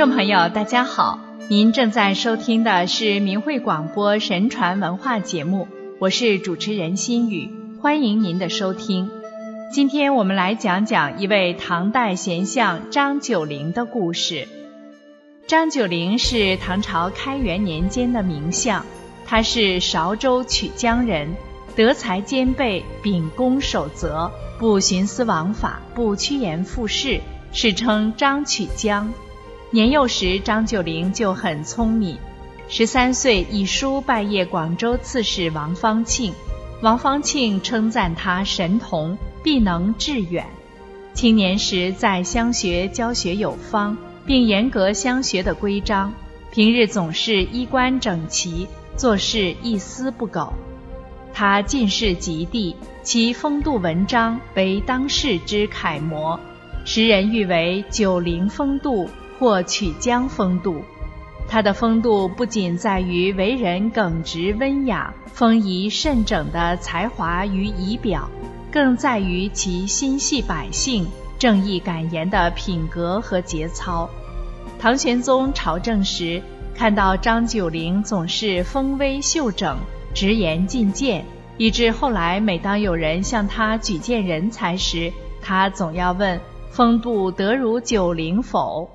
众朋友，大家好，您正在收听的是明慧广播神传文化节目，我是主持人心雨，欢迎您的收听。今天我们来讲讲一位唐代贤相张九龄的故事。张九龄是唐朝开元年间的名相，他是韶州曲江人，德才兼备，秉公守则，不徇私枉法，不趋炎附势，世称张曲江。年幼时，张九龄就很聪明。十三岁，以书拜谒广州刺史王方庆，王方庆称赞他神童，必能致远。青年时在乡学教学有方，并严格乡学的规章，平日总是衣冠整齐，做事一丝不苟。他进士及第，其风度文章为当世之楷模，时人誉为九龄风度。或曲江风度，他的风度不仅在于为人耿直温雅、风仪慎整的才华与仪表，更在于其心系百姓、正义敢言的品格和节操。唐玄宗朝政时，看到张九龄总是风威袖整、直言进谏，以致后来每当有人向他举荐人才时，他总要问：“风度得如九龄否？”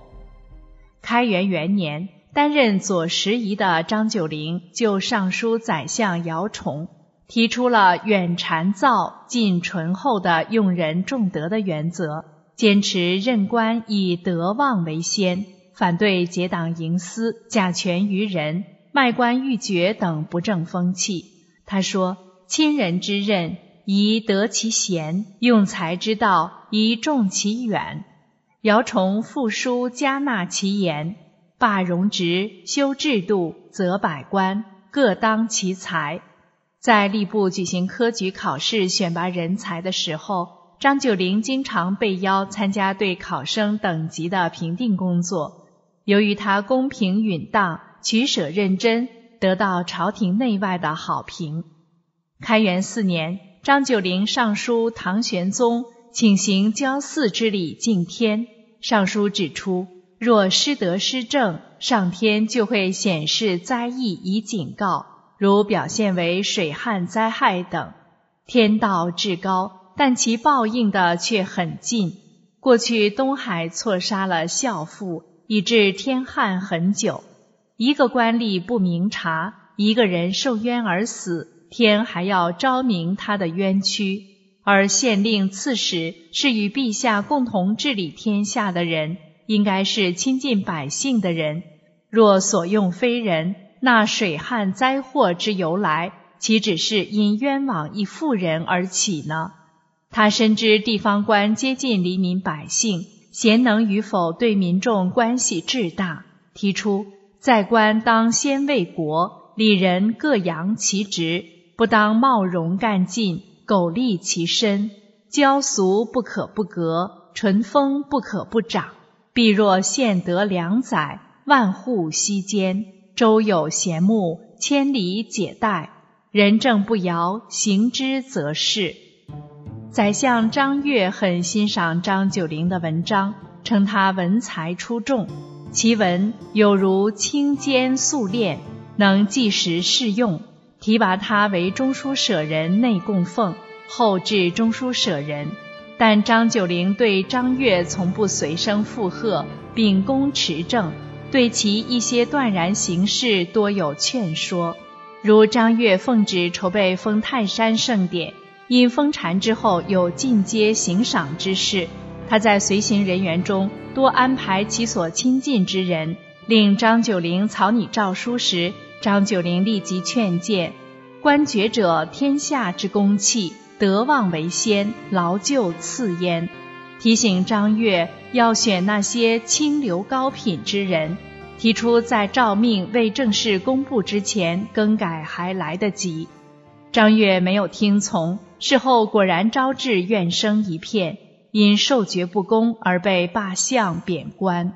开元元年，担任左拾遗的张九龄就上书宰相姚崇，提出了远谗造、近醇厚的用人重德的原则，坚持任官以德望为先，反对结党营私、假权于人、卖官鬻爵等不正风气。他说：“亲人之任，宜得其贤；用才之道，宜重其远。”姚崇复书加纳其言，罢荣职，修制度，择百官，各当其才。在吏部举行科举考试选拔人才的时候，张九龄经常被邀参加对考生等级的评定工作。由于他公平允当，取舍认真，得到朝廷内外的好评。开元四年，张九龄上书唐玄宗，请行交祀之礼敬天。上书指出，若失德失政，上天就会显示灾异以警告，如表现为水旱灾害等。天道至高，但其报应的却很近。过去东海错杀了孝父，以致天旱很久。一个官吏不明察，一个人受冤而死，天还要昭明他的冤屈。而县令、刺史是与陛下共同治理天下的人，应该是亲近百姓的人。若所用非人，那水旱灾祸之由来，岂只是因冤枉一妇人而起呢？他深知地方官接近黎民百姓，贤能与否对民众关系至大，提出在官当先为国，理人各扬其职，不当冒荣干尽。苟利其身，骄俗不可不革，淳风不可不长。必若献得良宰，万户息间，周有贤牧，千里解带，人政不摇，行之则是。宰相张悦很欣赏张九龄的文章，称他文才出众，其文有如清坚素练，能即时适用。提拔他为中书舍人内供奉，后至中书舍人。但张九龄对张悦从不随声附和，秉公持政，对其一些断然行事多有劝说。如张悦奉旨筹备封泰山盛典，因封禅之后有进阶行赏之事，他在随行人员中多安排其所亲近之人，令张九龄草拟诏书时。张九龄立即劝谏：官爵者，天下之公器，德望为先，劳就次焉。提醒张悦要选那些清流高品之人，提出在诏命未正式公布之前更改还来得及。张悦没有听从，事后果然招致怨声一片，因受爵不公而被罢相贬官。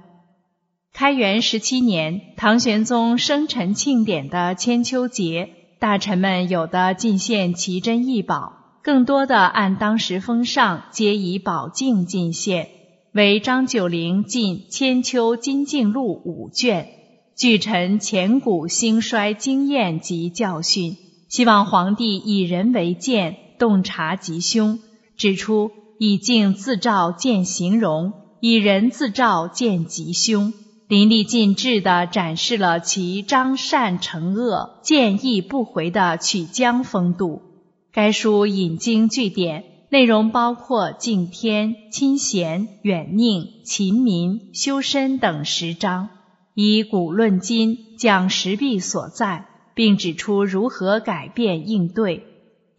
开元十七年，唐玄宗生辰庆典的千秋节，大臣们有的进献奇珍异宝，更多的按当时风尚，皆以宝镜进献。为张九龄进《千秋金镜录》五卷，据陈前古兴衰经验及教训，希望皇帝以人为鉴，洞察吉凶，指出以镜自照见形容，以人自照见吉凶。淋漓尽致地展示了其张善惩恶、见义不回的曲江风度。该书引经据典，内容包括敬天、亲贤、远佞、勤民、修身等十章，以古论今，讲时弊所在，并指出如何改变应对。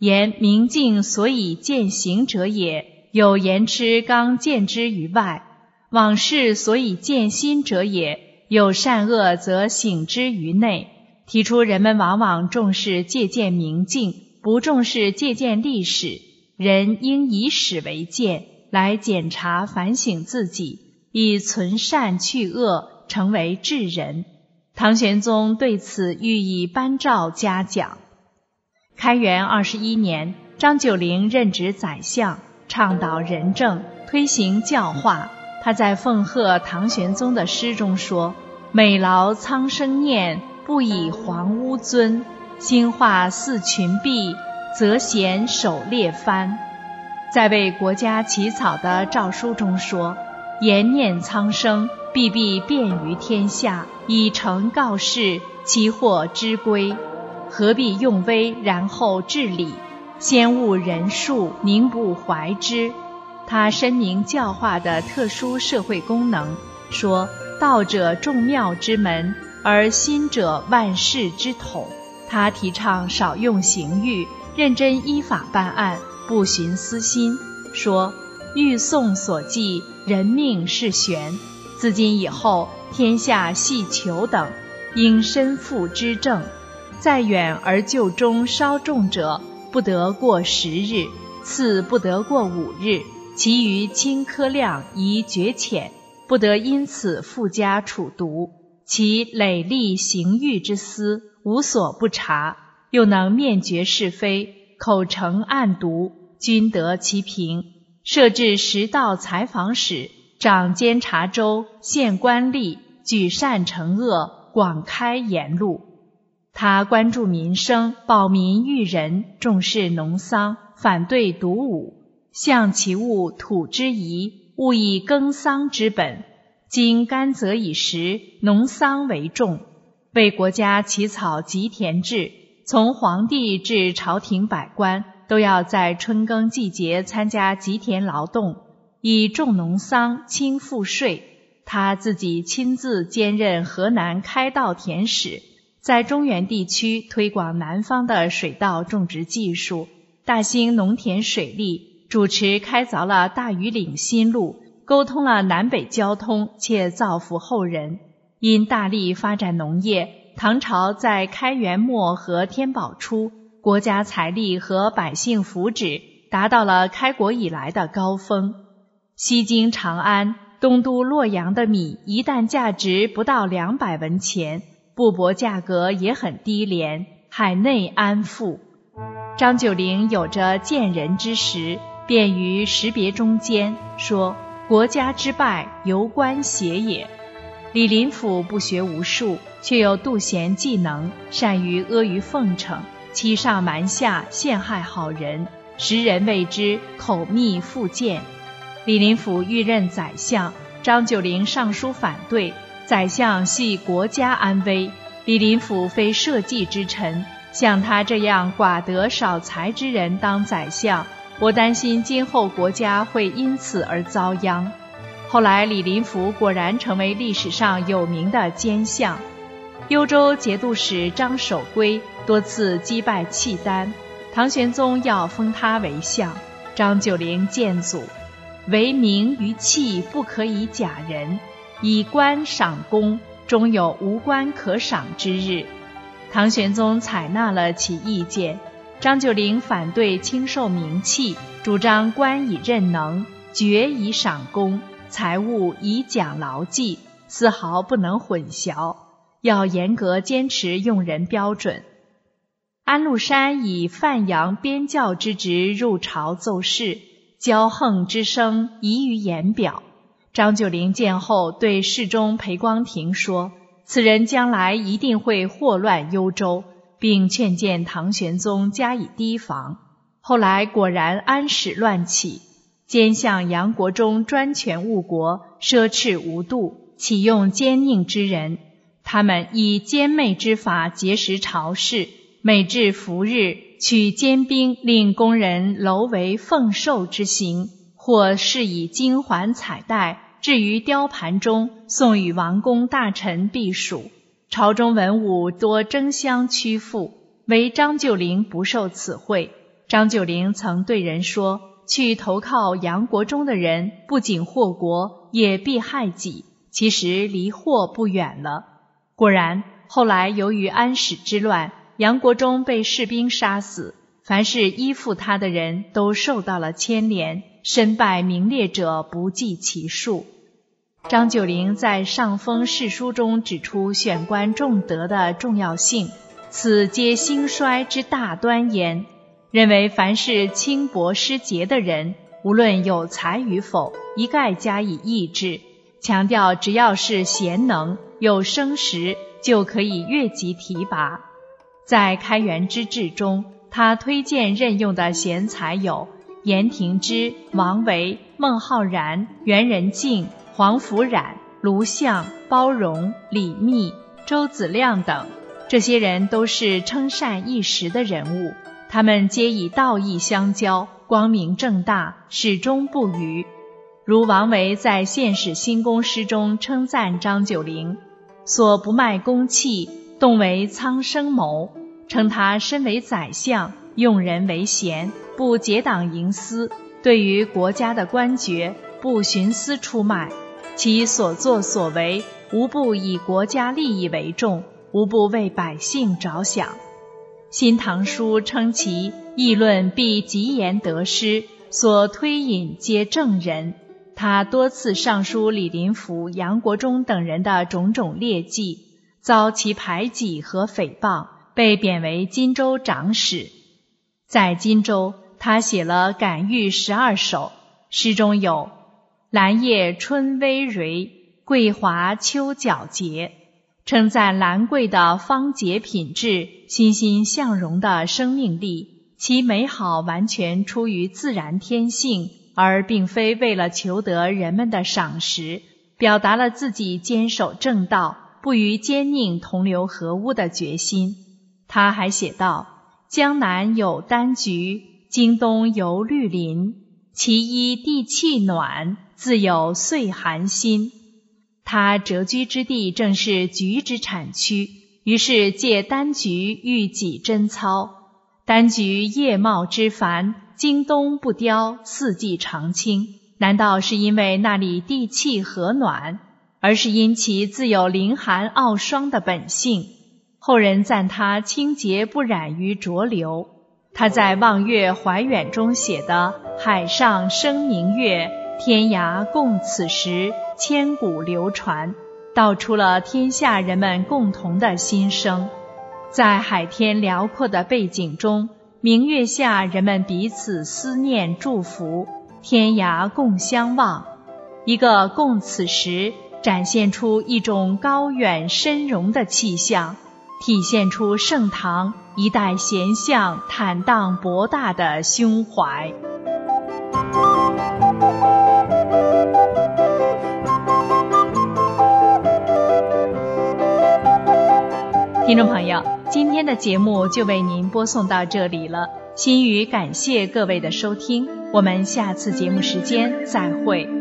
言明镜所以见行者也，有言之刚见之于外。往事所以见心者也，有善恶则省之于内。提出人们往往重视借鉴明镜，不重视借鉴历史。人应以史为鉴，来检查反省自己，以存善去恶，成为智人。唐玄宗对此予以颁诏嘉奖。开元二十一年，张九龄任职宰相，倡导仁政，推行教化。他在奉贺唐玄宗的诗中说：“每劳苍生念，不以皇屋尊。兴化似群碧，则贤守列藩。”在为国家起草的诏书中说：“言念苍生，必必便于天下，以诚告示，其祸之归。何必用威，然后治理？先务人数，宁不怀之？”他深明教化的特殊社会功能，说道者众妙之门，而心者万事之统。他提倡少用刑狱，认真依法办案，不徇私心。说欲讼所记，人命是悬。自今以后，天下系求等，应身负之政。在远而就中稍重者，不得过十日；次不得过五日。其余轻科量宜绝浅，不得因此附加处毒。其累立刑狱之私，无所不察，又能面决是非，口呈案牍，均得其平。设置十道采访使，掌监察州，县官吏，举善惩恶，广开言路。他关注民生，保民育人，重视农桑，反对独武。象其物土之宜，勿以耕桑之本。今甘泽已实，农桑为重。为国家起草吉田制，从皇帝至朝廷百官，都要在春耕季节参加吉田劳动，以重农桑，轻赋税。他自己亲自兼任河南开稻田使，在中原地区推广南方的水稻种植技术，大兴农田水利。主持开凿了大庾岭新路，沟通了南北交通，且造福后人。因大力发展农业，唐朝在开元末和天宝初，国家财力和百姓福祉达到了开国以来的高峰。西京长安、东都洛阳的米一旦价值不到两百文钱，布帛价格也很低廉，海内安富。张九龄有着见人之识。便于识别中间，说国家之败，由官邪也。李林甫不学无术，却有妒贤技能，善于阿谀奉承，欺上瞒下，陷害好人，时人谓之口蜜腹剑。李林甫欲任宰相，张九龄上书反对。宰相系国家安危，李林甫非社稷之臣，像他这样寡德少才之人当宰相。我担心今后国家会因此而遭殃。后来，李林甫果然成为历史上有名的奸相。幽州节度使张守珪多次击败契丹，唐玄宗要封他为相。张九龄谏阻：“为名于器，不可以假人；以官赏功，终有无官可赏之日。”唐玄宗采纳了其意见。张九龄反对轻受名器，主张官以任能，爵以赏功，财物以奖劳绩，丝毫不能混淆，要严格坚持用人标准。安禄山以范阳边教之职入朝奏事，骄横之声溢于言表。张九龄见后，对侍中裴光庭说：“此人将来一定会祸乱幽州，并劝谏唐玄宗加以提防。”后来果然安史乱起，奸相杨国忠专权误国，奢侈无度，启用奸佞之人。他们以奸媚之法结识朝士，每至伏日，取奸兵令工人楼为奉寿之行，或是以金环彩带。置于雕盘中，送与王公大臣避暑。朝中文武多争相屈服，唯张九龄不受此惠。张九龄曾对人说：“去投靠杨国忠的人，不仅祸国，也必害己。其实离祸不远了。”果然，后来由于安史之乱，杨国忠被士兵杀死，凡是依附他的人都受到了牵连。身败名裂者不计其数。张九龄在《上封世书》中指出选官重德的重要性，此皆兴衰之大端焉。认为凡是轻薄失节的人，无论有才与否，一概加以抑制。强调只要是贤能、有生识，就可以越级提拔。在开元之治中，他推荐任用的贤才有。颜廷之、王维、孟浩然、袁仁敬、黄甫冉、卢象、包容、李密、周子亮等，这些人都是称善一时的人物。他们皆以道义相交，光明正大，始终不渝。如王维在《现史新宫诗》中称赞张九龄：“所不卖公器，动为苍生谋。”称他身为宰相。用人为贤，不结党营私；对于国家的官爵，不徇私出卖。其所作所为，无不以国家利益为重，无不为百姓着想。《新唐书》称其议论必极言得失，所推引皆正人。他多次上书李林甫、杨国忠等人的种种劣迹，遭其排挤和诽谤，被贬为荆州长史。在荆州，他写了《感遇十二首》，诗中有“兰叶春葳蕤，桂华秋皎洁”，称赞兰桂的芳洁品质、欣欣向荣的生命力。其美好完全出于自然天性，而并非为了求得人们的赏识，表达了自己坚守正道、不与奸佞同流合污的决心。他还写道。江南有丹橘，京东有绿林。其一地气暖，自有岁寒心。他谪居之地正是菊之产区，于是借丹橘喻己贞操。丹橘叶茂枝繁，京东不凋，四季常青。难道是因为那里地气和暖，而是因其自有凌寒傲霜的本性？后人赞他清洁不染于浊流。他在《望月怀远》中写的“海上生明月，天涯共此时”，千古流传，道出了天下人们共同的心声。在海天辽阔的背景中，明月下人们彼此思念祝福，天涯共相望。一个“共此时”，展现出一种高远深融的气象。体现出盛唐一代贤相坦荡博大的胸怀。听众朋友，今天的节目就为您播送到这里了，心语感谢各位的收听，我们下次节目时间再会。